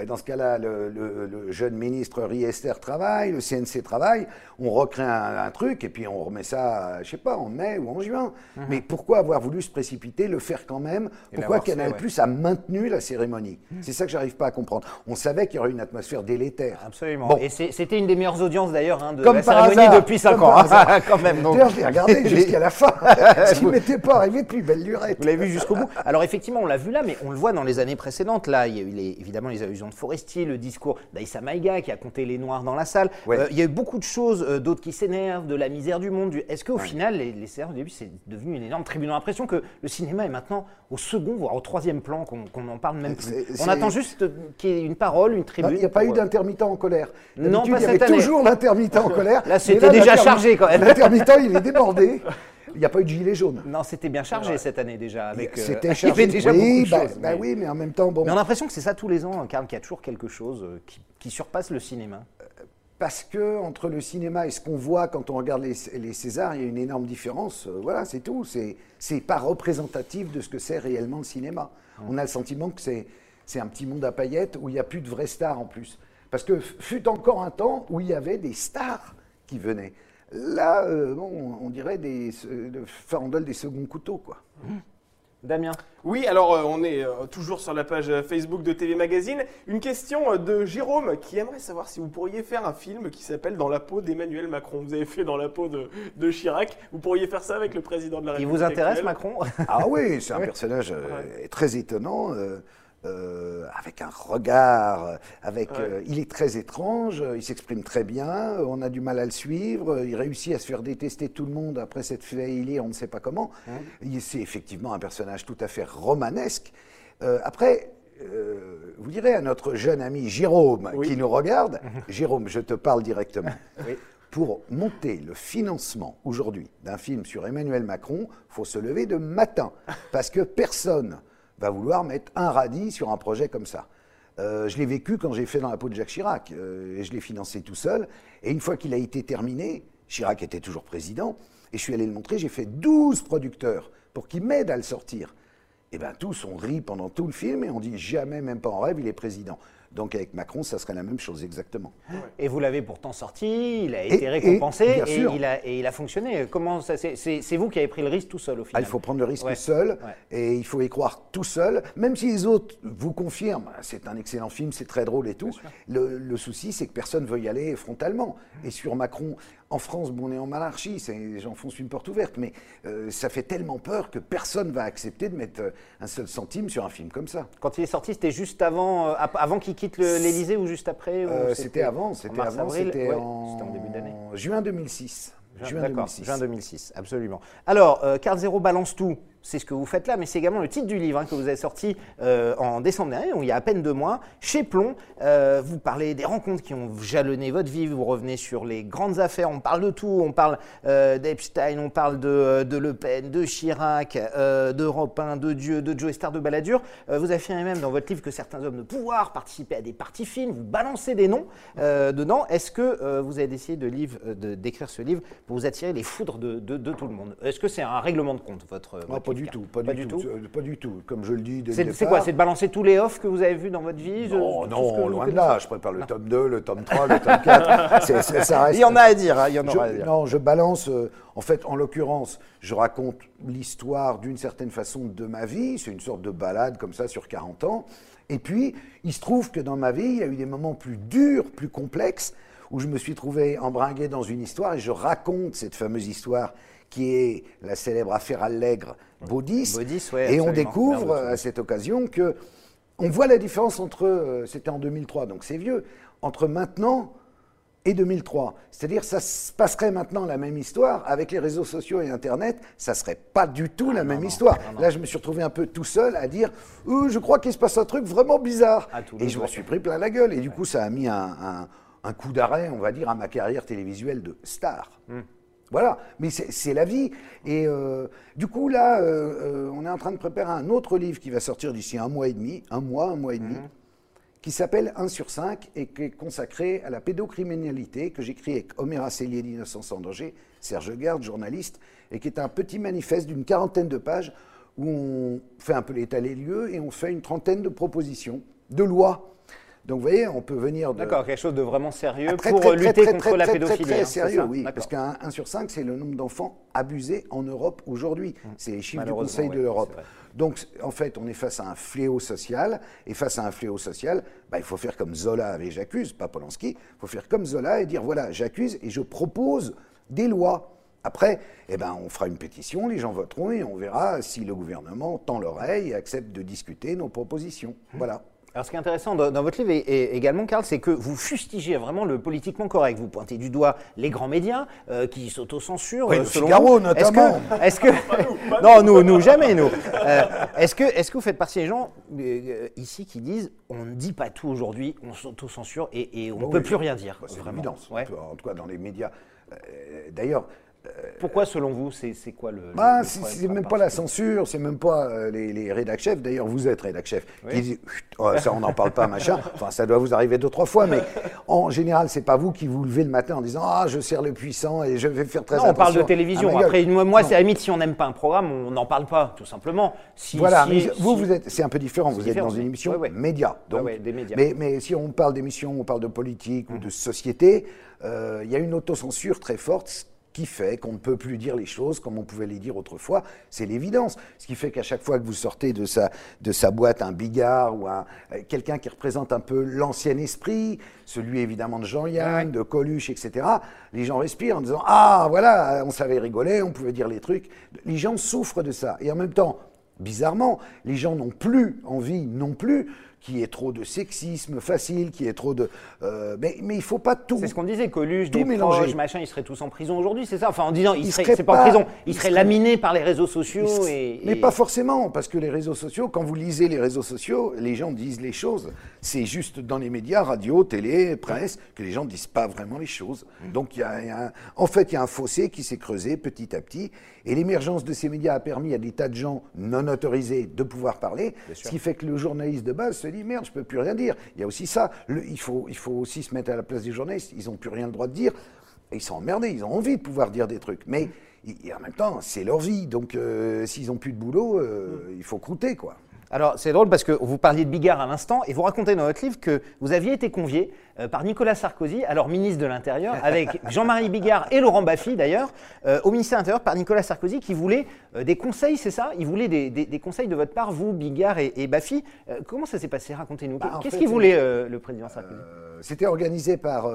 euh, dans ce cas-là, le, le- le jeune ministre Riester travaille, le CNC travaille, on recrée un, un truc et puis on remet ça, je sais pas, en mai ou en juin. Mais pourquoi avoir voulu se précipiter, le faire quand même? Pourquoi fait, Canal ouais. Plus a maintenu la cérémonie? C'est ça que j'arrive pas à comprendre. On savait qu'il y aurait une atmosphère délétère. Absolument. Bon. Et c'était une des meilleures audiences d'ailleurs hein, de Comme la cérémonie hasard, depuis 5 comme ans. hein, quand même. donc. D'ailleurs, je l'ai regardé jusqu'à la fin. Ce qui m'était pas arrivé depuis belle lurette. Vous l'avez vu jusqu'au bout. Alors effectivement, on l'a vu là, mais on le voit dans les années précédentes. Là, il y a eu les- évidemment les allusions de Forestier, le discours d'Aïssa Maïga qui a compté les Noirs dans la salle. Ouais. Euh, il y a eu beaucoup de choses, euh, d'autres qui s'énervent, de la misère du monde. du- Est-ce qu'au final, les, les au début, c'est devenu une énorme tribune l'impression que le cinéma est maintenant au second, voire au troisième plan, qu'on qu'on n'en parle même plus. On attend juste qu'il y ait une parole, une tribune. Il n'y a pas eu euh, d'intermittent en colère. Non, pas il y avait année. toujours l'intermittent en colère. Là, c'était déjà chargé, quand même. L'intermittent, il est débordé. Il n'y a pas eu de gilet jaune. Non, c'était bien chargé cette année déjà. Avec, euh, C'était il y chargé. avait déjà oui, beaucoup de bah, choses. bah mais- oui, mais en même temps, bon. Mais on a l'impression que c'est ça tous les ans, Karl, qu'il y a toujours quelque chose euh, qui, qui surpasse le cinéma. Parce que entre le cinéma et ce qu'on voit quand on regarde les, les Césars, il y a une énorme différence. Euh, voilà, c'est tout. C'est c'est pas représentatif de ce que c'est réellement le cinéma. On a le sentiment que c'est c'est un petit monde à paillettes où il n'y a plus de vraies stars en plus. Parce que fut encore un temps où il y avait des stars qui venaient. Là, euh, bon, on dirait des de farandole des seconds couteaux, quoi. Damien Oui, alors euh, on est euh, toujours sur la page Facebook de TV Magazine. Une question euh, de Jérôme qui aimerait savoir si vous pourriez faire un film qui s'appelle Dans la peau d'Emmanuel Macron. Vous avez fait Dans la peau de, de Chirac. Vous pourriez faire ça avec le président de la Il République vous intéresse, actuelle Macron? Ah oui, c'est un personnage euh, très étonnant, euh, avec un regard, euh, avec, Ouais. euh, il est très étrange, il s'exprime très bien, on a du mal à le suivre, il réussit à se faire détester tout le monde après s'être fait hélier, on ne sait pas comment. C'est effectivement un personnage tout à fait romanesque. Euh, après, euh, vous direz à notre jeune ami Jérôme Oui. qui nous regarde, Jérôme, je te parle directement. Oui. Pour monter le financement aujourd'hui d'un film sur Emmanuel Macron, faut se lever de matin parce que personne va vouloir mettre un radis sur un projet comme ça. Euh, je l'ai vécu quand j'ai fait dans la peau de Jacques Chirac. euh, et je l'ai financé tout seul. Et une fois qu'il a été terminé, Chirac était toujours président, et je suis allé le montrer, j'ai fait 12 producteurs pour qu'ils m'aident à le sortir. Et bien tous ont ri pendant tout le film et on dit jamais, même pas en rêve, il est président. Donc avec Macron, ça serait la même chose exactement. Et vous l'avez pourtant sorti, il a été et, récompensé et, il a, et il a fonctionné. Comment ça c'est, vous qui avez pris le risque tout seul au Ah, final il faut prendre le risque Ouais. seul Ouais. et il faut y croire tout seul, même si les autres vous confirment, Ah, c'est un excellent film, c'est très drôle et tout. Le, le souci, c'est que personne ne veut y aller frontalement. Et sur Macron, en France, bon, on est en monarchie, c'est- j'enfonce une porte ouverte, mais euh, ça fait tellement peur que personne va accepter de mettre euh, un seul centime sur un film comme ça. Quand il est sorti, c'était juste avant, euh, avant qu'il quitte l'Élysée ou juste après Euh, c'était avant, c'était avant, c'était Ouais, en... début d'année. juin 2006. Juin D'accord, 2006. juin 2006, absolument. Alors, Carl Zero balance tout, c'est ce que vous faites là, mais c'est également le titre du livre hein, que vous avez sorti euh, en décembre dernier, il y a à peine deux mois, chez Plomb. Euh, vous parlez des rencontres qui ont jalonné votre vie, vous revenez sur les grandes affaires, on parle de tout, on parle euh, d'Epstein, on parle de, de Le Pen, de Chirac, d'Europe 1, de Dieu, de Joe Star, de Balladur. Vous affirmez même dans votre livre que certains hommes de pouvoir participaient à des parties fines, vous balancez des noms dedans. Est-ce que vous avez décidé de livre- de- d'écrire ce livre pour vous attirer les foudres de, de- de tout le monde? Est-ce que c'est un règlement de compte, votre. Votre du tout, pas, du, tout, euh, pas du tout. Comme je le dis C'est quoi C'est de balancer tous les offs que vous avez vus dans votre vie je- Non, que non, loin de là. Je prépare le tome 2, le tome 3, le tome 4. C'est- c'est- ça reste- Il y en a à dire, hein, il y en Je- aura à dire. non, je balance. euh, en fait, en l'occurrence, je raconte l'histoire d'une certaine façon de ma vie. C'est une sorte de balade comme ça sur 40 ans. Et puis, il se trouve que dans ma vie, il y a eu des moments plus durs, plus complexes, où je me suis trouvé embringué dans une histoire et je raconte cette fameuse histoire qui est la célèbre affaire Allègre Baudis. Baudis, ouais, et on découvre à cette occasion que on voit la différence entre, euh, c'était en 2003, donc c'est vieux, entre maintenant et 2003. C'est-à-dire ça se passerait maintenant la même histoire avec les réseaux sociaux et Internet, ça serait pas du tout la même histoire. Là, je me suis retrouvé un peu tout seul à dire, Euh, je crois qu'il se passe un truc vraiment bizarre. Et je m'en suis pris plein la gueule. Et du coup, ça a mis un, un- un coup d'arrêt, on va dire, à ma carrière télévisuelle de star. Voilà, mais c'est la vie. Et euh, du coup, là, euh, euh, on est en train de préparer un autre livre qui va sortir d'ici un mois et demi, un mois, un mois et demi, qui s'appelle 1 sur 5 et qui est consacré à la pédocriminalité, que j'écris avec Oméra Cellier d'Innocence en danger, Serge Garde, journaliste, et qui est un petit manifeste d'une quarantaine de pages où on fait un peu l'état des lieux et on fait une trentaine de propositions, de lois. Donc vous voyez, on peut venir de... D'accord, quelque chose de vraiment sérieux Ah, très, pour très, euh, lutter très, contre la pédophilie. Très, très hein, sérieux, ça oui. Parce qu'un 1 sur 5, c'est le nombre d'enfants abusés en Europe aujourd'hui. C'est les chiffres du Conseil oui, de l'Europe. Donc, en fait, on est face à un fléau social. Et face à un fléau social, bah, il faut faire comme Zola avait J'accuse, pas Polanski. Il faut faire comme Zola et dire voilà, j'accuse et je propose des lois. Après, eh ben, on fera une pétition, les gens voteront et on verra si le gouvernement tend l'oreille et accepte de discuter nos propositions. Voilà. Alors, ce qui est intéressant dans, dans votre livre et, et également, Karl, c'est que vous fustigez vraiment le politiquement correct. Vous pointez du doigt les grands médias euh, qui s'autocensurent. Oui, euh, le selon Figaro, vous. Est-ce que- notamment. Est-ce que, non, nous, nous jamais nous. Euh, est-ce que, est-ce que vous faites partie des gens euh, ici qui disent on ne dit pas tout aujourd'hui, on s'autocensure et, et on ne Bah peut oui. plus rien dire. Bah, c'est vraiment. Ouais. en tout cas dans les médias. Euh, D'ailleurs, Pourquoi, selon vous, c'est quoi le. Bah, c'est même pas la censure, c'est même pas euh, les, les rédac chefs. D'ailleurs, vous êtes rédac chef. Oui. Qui Chut, oh, ça, on n'en parle pas, machin. Enfin, ça doit vous arriver deux, trois fois, mais en général, c'est pas vous qui vous levez le matin en disant Ah, je sers le puissant et je vais faire très Non, attention. on parle de télévision. gueule. Après, moi, c'est à limite, si on n'aime pas un programme, on n'en parle pas, tout simplement. Si, Voilà, si- mais si- vous, vous êtes, c'est un peu différent. Vous êtes dans une émission Ouais, ouais. média. Donc, ouais, des médias. Mais, mais si on parle d'émission, on parle de politique ou de société, euh, il y a une autocensure très forte qui fait qu'on ne peut plus dire les choses comme on pouvait les dire autrefois. C'est l'évidence. Ce qui fait qu'à chaque fois que vous sortez de sa, de sa boîte un Bigard ou un, euh, quelqu'un qui représente un peu l'ancien esprit, celui évidemment de Jean-Yann, de Coluche, etc., les gens respirent en disant Ah, voilà, on savait rigoler, on pouvait dire les trucs. Les gens souffrent de ça. Et en même temps, bizarrement, les gens n'ont plus envie non plus qu'il y ait trop de sexisme facile, qu'il y ait trop de... euh, mais, mais il faut pas tout... C'est ce qu'on disait, Coluche, Tout des mélanger. proches, machin, ils seraient tous en prison aujourd'hui, c'est ça? Enfin, en disant, ils Ils seraient, pas en prison, ils ils seraient seraient- laminés par les réseaux sociaux et. Mais et- pas forcément, parce que les réseaux sociaux, quand vous lisez les réseaux sociaux, les gens disent les choses. C'est juste dans les médias, radio, télé, presse, que les gens ne disent pas vraiment les choses. Donc, il y a, il y a un- en fait, il y a un fossé qui s'est creusé petit à petit. Et l'émergence de ces médias a permis à des tas de gens non autorisés de pouvoir parler. Ce qui fait que le journaliste de base se dit merde, je peux plus rien dire. Il y a aussi ça. Le- il, faut, il faut aussi se mettre à la place des journalistes. Ils n'ont plus rien le droit de dire. Et ils sont emmerdés. Ils ont envie de pouvoir dire des trucs. Mais et en même temps, c'est leur vie. Donc, euh, s'ils n'ont plus de boulot, euh, il faut croûter, quoi. Alors, c'est drôle parce que vous parliez de Bigard à l'instant et vous racontez dans votre livre que vous aviez été convié euh, par Nicolas Sarkozy, alors ministre de l'Intérieur, avec Jean-Marie Bigard et Laurent Baffy d'ailleurs, euh, au ministère de l'Intérieur par Nicolas Sarkozy qui voulait euh, des conseils, c'est ça? Il voulait des, des- des conseils de votre part, vous, Bigard et, et Baffy. Comment ça s'est passé? Racontez-nous. Bah, Qu'est-ce qu'il voulait le président Sarkozy? C'était organisé par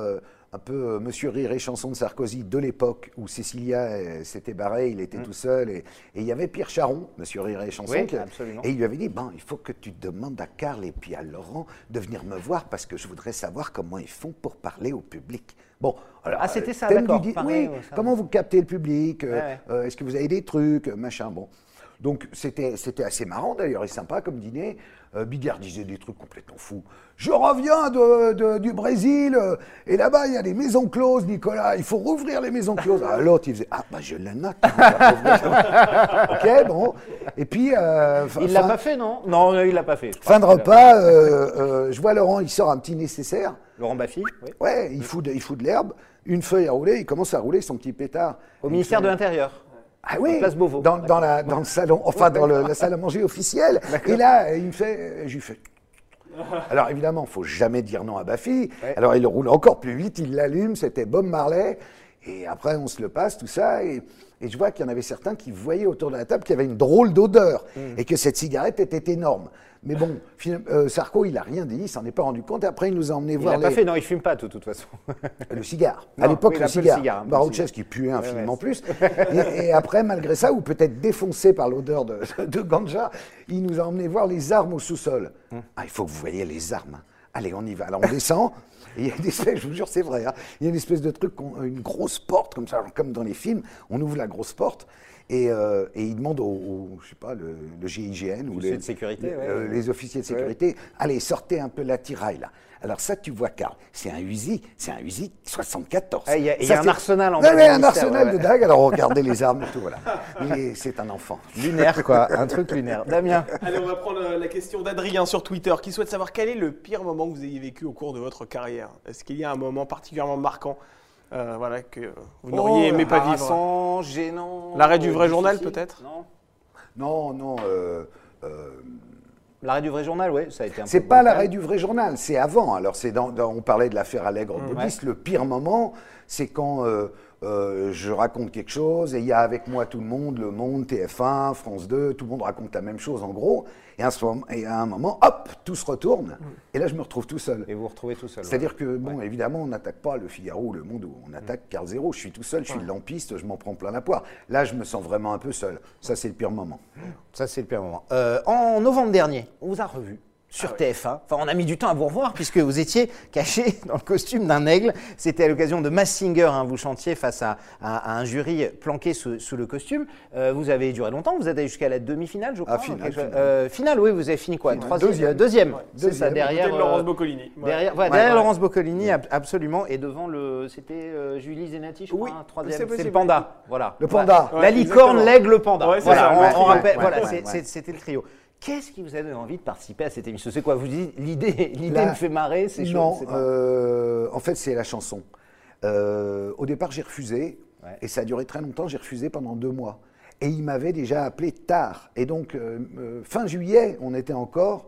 un peu euh, Monsieur Rire et Chanson de Sarkozy de l'époque où Cécilia euh, s'était barrée, il était tout seul. Et, et il y avait Pierre Charon, Monsieur Rire et Chanson. Oui, qui- absolument. et il lui avait dit Bon, il faut que tu demandes à Karl et puis à Laurent de venir me voir parce que je voudrais savoir comment ils font pour parler au public. Bon, alors, Ah, c'était ça, thème du d'accord, di- Oui, ça. comment vous captez le public euh, Ouais, ouais. euh, Est-ce que vous avez des trucs euh, Machin, bon. Donc c'était c'était assez marrant d'ailleurs et sympa comme dîner. Euh, Bigard disait des trucs complètement fous. Je reviens de, de- du Brésil euh, et là-bas il y a des maisons closes, Nicolas. Il faut rouvrir les maisons closes. Ah, L'autre il faisait ah bah je le note. ok bon. Et puis euh, fin- Il l'a fin- pas fait, non? Non, il l'a pas fait. Fin de l'a- repas, euh, euh, je vois Laurent, il sort un petit nécessaire. Laurent Baffy, oui. Ouais, il fout de, il fout de l'herbe, une feuille à rouler, il commence à rouler son petit pétard. Au ministère de l'Intérieur. Ah oui, Place Beauvau. Dans, dans, la, dans le salon, enfin dans le, la salle à manger officielle. Et là, il me fait, euh, je lui fais. Alors évidemment, faut jamais dire non à Baffy. Ouais. Alors il roule encore plus vite, il l'allume, c'était Bob Marley. Et après, on se le passe, tout ça. Et, et je vois qu'il y en avait certains qui voyaient autour de la table qu'il y avait une drôle d'odeur Mm. et que cette cigarette était énorme. Mais bon, euh, Sarko, il a rien dit, il s'en est pas rendu compte. Après, il nous a emmené Il voir l'a pas les- fait, non, il fume pas de toute façon. le cigare. Non, à l'époque, oui, il le le cigare. cigare, qui puait infiniment ouais, plus. et, et après, malgré ça, ou peut-être défoncé par l'odeur de, de ganja, il nous a emmené voir les armes au sous-sol. Hum. Ah, il faut que vous voyez les armes. Allez, on y va. Alors, on descend. Il y a une espèce, je vous jure, c'est vrai. hein, il y a une espèce de truc, une grosse porte, comme ça, comme dans les films. On ouvre la grosse porte. Et, euh, et il demande au, au, je sais pas, le, le GIGN ou les, de sécurité, les- ouais, euh, ouais. les officiers de sécurité, allez, sortez un peu la tiraille là. Alors ça, tu vois, Karl, c'est un Uzi, c'est un Uzi 74. Ah, il y a- y un arsenal en du ouais, un arsenal ouais, de dagues. Alors regardez les armes et tout, voilà. Il est- C'est un enfant. lunaire, quoi. Un truc lunaire. Damien. Allez, on va prendre euh, la question d'Adrien sur Twitter qui souhaite savoir quel est le pire moment moment que vous ayez vécu au cours de votre carrière Est-ce qu'il y a un moment particulièrement marquant euh, voilà, que vous n'auriez aimé pas vivre gênant. L'arrêt du vrai euh, journal, peut-être? Non. Non, non. euh, euh, L'arrêt du vrai journal, oui, ça a été un C'est pas l'arrêt du vrai journal, c'est avant. Alors, c'est dans, dans- on parlait de l'affaire Allègre Baudis. Le pire moment, c'est quand euh, euh, je raconte quelque chose et il y a avec moi tout le monde, Le Monde, TF1, France 2, tout le monde raconte la même chose en gros. Et à, ce moment- et à un moment, hop, tout se retourne. Et là, je me retrouve tout seul. Et vous vous retrouvez tout seul. C'est-à-dire que, bon, évidemment, on n'attaque pas le Figaro ou le Monde, où on attaque Carl Zéro. Je suis tout seul, je suis le lampiste, je m'en prends plein la poire. Là, je me sens vraiment un peu seul. Ça, c'est le pire moment. Ça, c'est le pire moment. Euh, en novembre dernier, on vous a revu sur TF1. Enfin, on a mis du temps à vous revoir puisque vous étiez caché dans le costume d'un aigle. C'était à l'occasion de Mass Singer. hein, vous chantiez face à, à- à un jury planqué sous, sous le costume. Euh, vous avez duré longtemps. Vous êtes allé jusqu'à la demi-finale, je crois. Ah, finale, finale. euh, finale, oui. Vous avez fini quoi Finale. Troisième. Deuxième. deuxième. Ouais, C'est ça, deuxième. derrière. De Laurence euh, Boccolini. Ouais. Derrière, Ouais, derrière ouais. Laurence Boccolini, ab- absolument, et devant le, c'était euh, Julie Zenati, je crois, Oui, hein, c'est troisième, c'est le panda, voilà. Le panda. La licorne, l'aigle, le panda. Ouais, c'est voilà, ça, on, ouais, on ouais, rappelle, ouais, voilà, c'était le trio. Qu'est-ce qui vous a donné envie de participer à cette émission C'est quoi Vous dites l'idée, l'idée me fait marrer, c'est. Non, euh, en fait, c'est la chanson. Euh, au départ, j'ai refusé, Ouais. et ça a duré très longtemps. J'ai refusé pendant deux mois. Et il m'avait déjà appelé tard. Et donc, euh, fin juillet, on était encore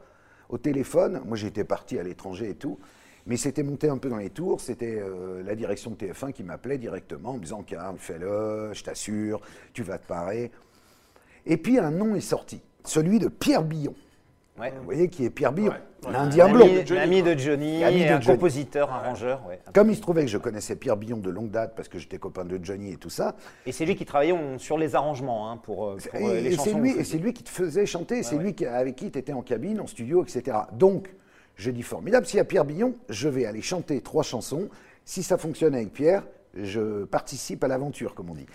au téléphone. Moi, j'étais parti à l'étranger et tout. Mais c'était monté un peu dans les tours. C'était euh, la direction de TF1 qui m'appelait directement en me disant Karl, fais-le, je t'assure, tu vas te parer. Et puis, un nom est sorti celui de Pierre Billon. Ouais. Vous voyez qui est Pierre Billon Ouais. L'Indien blond. de Johnny, L'ami de Johnny, L'ami de un Johnny. compositeur, arrangeur. ouais. Comme il se trouvait que je connaissais Pierre Billon de longue date parce que j'étais copain de Johnny et tout ça, Et c'est lui qui travaillait on- sur les arrangements hein, pour, euh, pour, euh, et, les et chansons. c'est lui, et c'est lui qui te faisait chanter, c'est lui qui- avec qui tu étais en cabine, en studio, etc. Donc, je dis formidable, s'il y a Pierre Billon, je vais aller chanter trois chansons. Si ça fonctionne avec Pierre, je participe à l'aventure, comme on dit.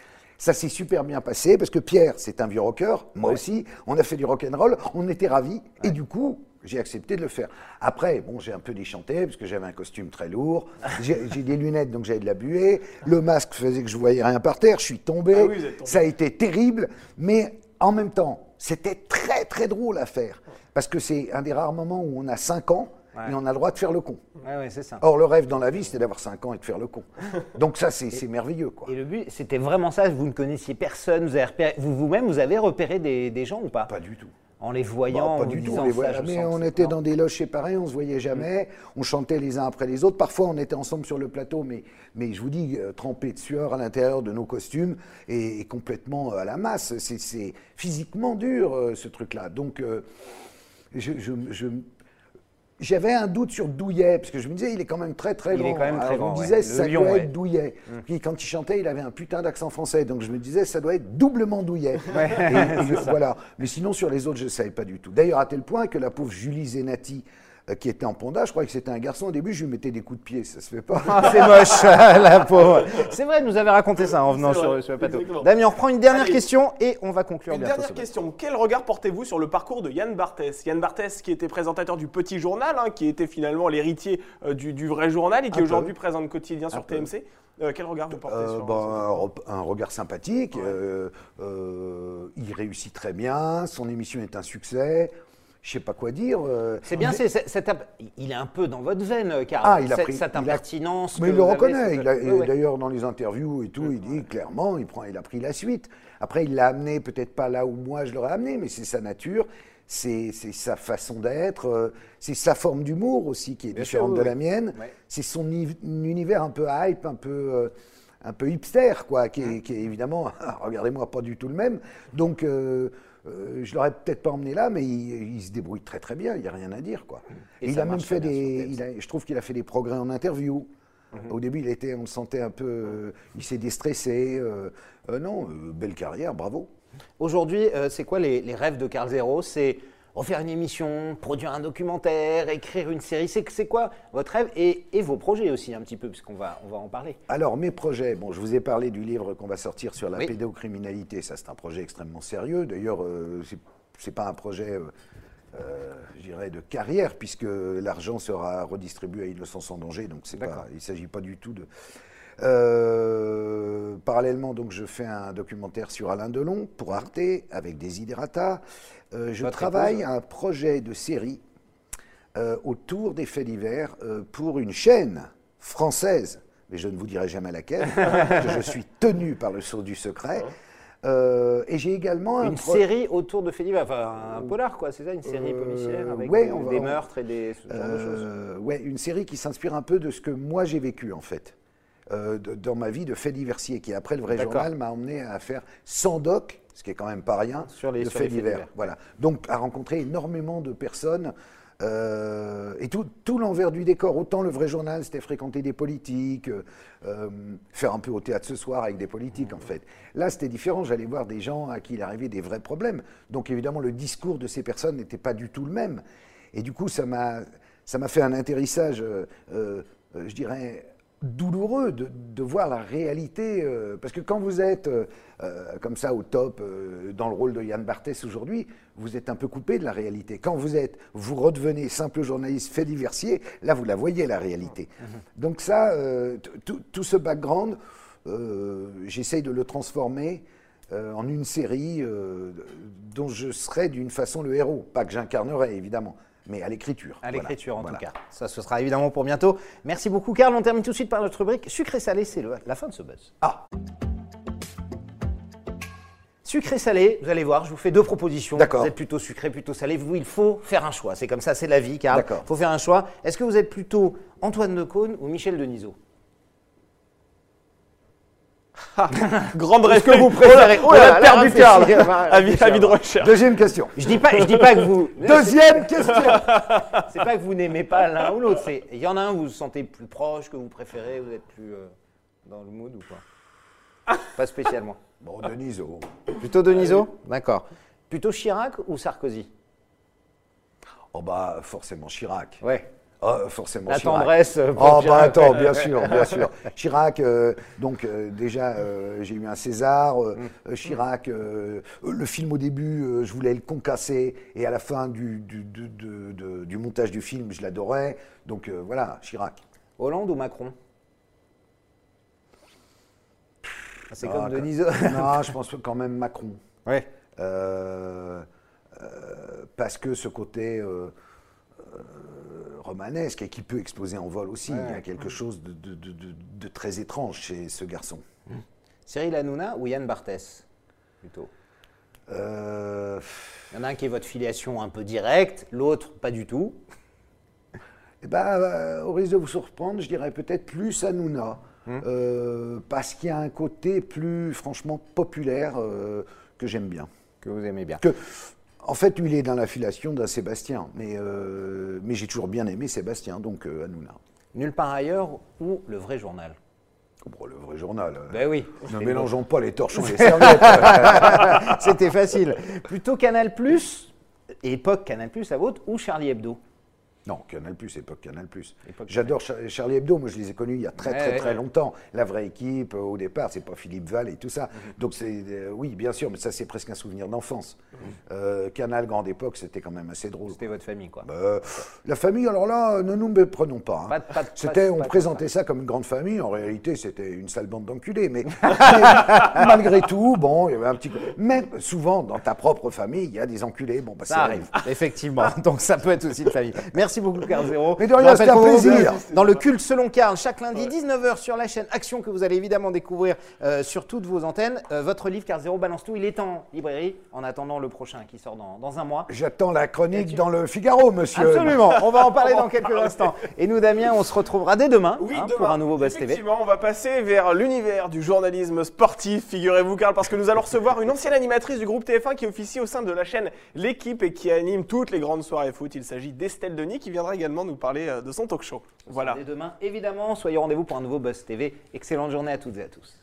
Ça s'est super bien passé parce que Pierre, c'est un vieux rocker, moi aussi. On a fait du rock and roll, on était ravis et du coup, j'ai accepté de le faire. Après, bon, j'ai un peu déchanté parce que j'avais un costume très lourd, j'ai des lunettes donc j'avais de la buée, le masque faisait que je voyais rien par terre, je suis tombé, Ah oui, tombé. ça a été terrible, mais en même temps, c'était très très drôle à faire parce que c'est un des rares moments où on a 5 ans Ouais. et on a le droit de faire le con. Ouais, ça. Or, le rêve dans la vie, c'était d'avoir 5 ans et de faire le con. Donc ça, c'est merveilleux, quoi. Et le but, c'était vraiment ça. Vous ne connaissiez personne. Vous avez repéré, vous vous-même, vous avez repéré des, des gens ou pas? Pas du tout. En les Bah, voyant, pas en du tout. disant on les voyait- je mais sens on était non. dans des loges séparés, on se voyait jamais. On chantait les uns après les autres. Parfois, on était ensemble sur le plateau, mais, mais je vous dis, euh, trempés de sueur à l'intérieur de nos costumes et, et complètement euh, à la masse. C'est- physiquement dur, euh, ce truc-là. Donc, euh, je- je- je, j'avais un doute sur Douillet, parce que je me disais, il est quand même très très Il est grand. quand même très Alors, grand, ouais. Le ça lion, doit ouais. être Douillet. Puis quand il chantait, il avait un putain d'accent français, donc je me disais, ça doit être doublement Douillet. Et- et voilà. Mais sinon, sur les autres, je ne savais pas du tout. D'ailleurs, à tel point que la pauvre Julie Zenati, qui était en panda, je croyais que c'était un garçon. Au début, je lui mettais des coups de pied, ça se fait pas. Ah, c'est moche, la pauvre. C'est vrai, nous avait raconté ça en venant sur, le plateau. exactement. Damien, on reprend une dernière Allez. question et on va conclure Une bientôt dernière question. Quel regard portez-vous sur le parcours de Yann Barthès? Yann Barthès, qui était présentateur du Petit Journal, hein, qui était finalement l'héritier euh, du, du vrai journal et qui peu. aujourd'hui présente quotidien sur peu. TMC. Euh, quel regard vous portez Euh, sur ben, un, un regard sympathique. Ouais. euh, euh, il réussit très bien. Son émission est un succès. Je sais pas quoi dire. euh, C'est bien, c'est- il est un peu dans votre veine, car Ah, il a pris- cette il a- impertinence. Mais il le reconnaît. cette- Ouais. D'ailleurs, dans les interviews et tout, il dit clairement, il, prend, il a pris la suite. Après, il l'a amené peut-être pas là où moi je l'aurais amené, mais c'est sa nature, c'est sa façon d'être, euh, c'est sa forme d'humour aussi qui est Bien sûr, différente oui, de la mienne. Ouais. C'est son ni- univers un peu hype, un peu, euh, un peu hipster, quoi, qui est, qui est évidemment, regardez-moi, pas du tout le même. Donc, euh, je l'aurais peut-être pas emmené là, mais il, il se débrouille très très bien, il n'y a rien à dire, quoi. Et Et il a même fait des, il a- je trouve qu'il a fait des progrès en interview. Mhm. Au début, il était, on le sentait un peu, euh, il s'est déstressé. euh, non, belle carrière, bravo. Aujourd'hui, c'est quoi les, les rêves de Carl Zero? C'est refaire une émission, produire un documentaire, écrire une série. C'est, quoi votre rêve et, et vos projets aussi, un petit peu, puisqu'on va, on va en parler. Alors, mes projets, bon, je vous ai parlé du livre qu'on va sortir sur la Oui. pédocriminalité. Ça, c'est un projet extrêmement sérieux. D'ailleurs, euh, c'est pas un projet, euh, euh, je dirais, de carrière, puisque l'argent sera redistribué à Innocence sans danger. Donc, pas, il ne s'agit pas du tout de. Euh, parallèlement, donc, je fais un documentaire sur Alain Delon pour Arte avec Desiderata. Euh, je Votre travaille épouse. à un projet de série euh, autour des faits divers euh, pour une chaîne française, mais je ne vous dirai jamais laquelle, que je suis tenu par le sceau du secret. Euh, et j'ai également un Une série autour de faits divers, enfin un polar quoi, c'est ça, une série Euh, policière avec ouais, des, va- meurtres et des ce genre de choses. Ouais, une série qui s'inspire un peu de ce que moi j'ai vécu en fait. Euh, de- dans ma vie de faits diversiers, qui après le vrai journal m'a emmené à faire 100 docs, ce qui est quand même pas rien, Sur les- de sur faits les faits divers. divers. Voilà. Donc à rencontrer énormément de personnes. euh, et tout, tout l'envers du décor, autant le vrai journal, c'était fréquenter des politiques, euh, faire un peu au théâtre ce soir avec des politiques en fait. Là, c'était différent, j'allais voir des gens à qui il arrivait des vrais problèmes. Donc évidemment, le discours de ces personnes n'était pas du tout le même. Et du coup, ça m'a, fait un atterrissage, euh, je dirais, douloureux de, de voir la réalité. euh, parce que quand vous êtes euh, euh, comme ça au top, euh, dans le rôle de Yann Barthès aujourd'hui, vous êtes un peu coupé de la réalité. Quand vous êtes, vous redevenez simple journaliste fait diversier, là vous la voyez la réalité. Donc ça, tout ce background, j'essaye de le transformer en une série dont je serai d'une façon le héros. Pas que j'incarnerai évidemment, mais à l'écriture. À Voilà. l'écriture en Voilà. tout cas. Ça, ce sera évidemment pour bientôt. Merci beaucoup, Karl. On termine tout de suite par notre rubrique sucré salé. C'est la fin de ce buzz. Ah, Sucré salé, vous allez voir, je vous fais deux propositions. D'accord. Vous êtes plutôt sucré, plutôt salé. Vous, il faut faire un choix. C'est comme ça, c'est la vie, Karl. D'accord. Il faut faire un choix. Est-ce que vous êtes plutôt Antoine Decaune ou Michel Denisot? Grande Est-ce que vous préférez Oh là, là, perdu réfléchis, Karl. on Avis, de on recherche. deuxième question. Je dis pas, je dis pas que vous. Deuxième question. C'est pas que vous n'aimez pas l'un ou l'autre. C'est il y en a un vous vous sentez plus proche, que vous préférez, vous êtes plus euh, dans le mood ou pas Pas spécialement. Bon, Deniso. Plutôt Denisot? D'accord. Plutôt Chirac ou Sarkozy? Oh bah forcément Chirac. Ouais. Oh, forcément La Chirac. tendresse euh, Oh bah attends, bien sûr, bien sûr. Chirac, euh, donc euh, déjà euh, j'ai eu un César. Mm. Chirac, le film au début, je voulais le concasser et à la fin du, du, du- de- de- du montage du film, je l'adorais. Donc voilà, Chirac. Hollande ou Macron? C'est Ah, comme Denisot. non, je pense quand même Macron. ouais. Parce que ce côté romanesque et qui peut exploser en vol aussi, il y a quelque chose de, de- de- de- de très étrange chez ce garçon. Cyril Hanouna ou Yann Barthès Plutôt? Euh, Il y en a un qui est votre filiation un peu directe, l'autre pas du tout. eh ben, euh, au risque de vous surprendre, je dirais peut-être plus Hanouna, euh, parce qu'il y a un côté plus franchement populaire euh, que j'aime bien. Que vous aimez bien. Que, en fait, lui, il est dans l'affiliation d'un Sébastien, mais, euh, mais j'ai toujours bien aimé Sébastien, donc euh, Hanouna. Nulle part ailleurs ou le vrai journal Bon, le vrai journal. euh, Ben oui. Ne mélangeons pas les torchons et les serviettes. C'était facile. Plutôt Canal Plus, époque Canal Plus, la vôtre, ou Charlie Hebdo non, Canal Plus, époque Canal Plus. J'adore Char- Charlie Hebdo, moi je les ai connus il y a très Ouais, très ouais. très longtemps. La vraie équipe, euh, au départ, c'est pas Philippe Val et tout ça. Mhm. Donc c'est, euh, oui, bien sûr, mais ça c'est presque un souvenir d'enfance. Mhm. Euh, Canal, grande époque, c'était quand même assez drôle. C'était votre famille, quoi. Bah, la famille, alors là, ne nous méprenons pas. hein. Pas de- C'était, on pas présentait ça comme une grande famille. En réalité, c'était une sale bande d'enculés. Mais, mais malgré tout, bon, il y avait un petit. Même souvent, dans ta propre famille, il y a des enculés. Bon, bah, Ça arrive, effectivement. Donc ça peut être aussi une famille. Merci beaucoup, Carl Zéro. Mais de rien, c'était un plaisir. Dans le culte selon Carl, chaque lundi, 19h sur la chaîne Action, que vous allez évidemment découvrir euh, sur toutes vos antennes. Euh, votre livre, Carl Zéro balance tout, il est en librairie, en attendant le prochain qui sort dans, dans un mois. J'attends la chronique dans le Figaro, monsieur. Absolument, on va en parler dans quelques instants. Et nous, Damien, on se retrouvera dès demain, Oui, hein, demain. pour un nouveau Buzz TV. Effectivement, on va passer vers l'univers du journalisme sportif, figurez-vous, Karl, parce que nous allons recevoir une ancienne animatrice du groupe TF1 qui officie au sein de la chaîne L'équipe et qui anime toutes les grandes soirées foot. Il s'agit d'Estelle Denis qui viendra également nous parler euh, de son talk show. Voilà. Dès demain, évidemment, soyez au rendez-vous pour un nouveau Buzz TV. Excellente journée à toutes et à tous.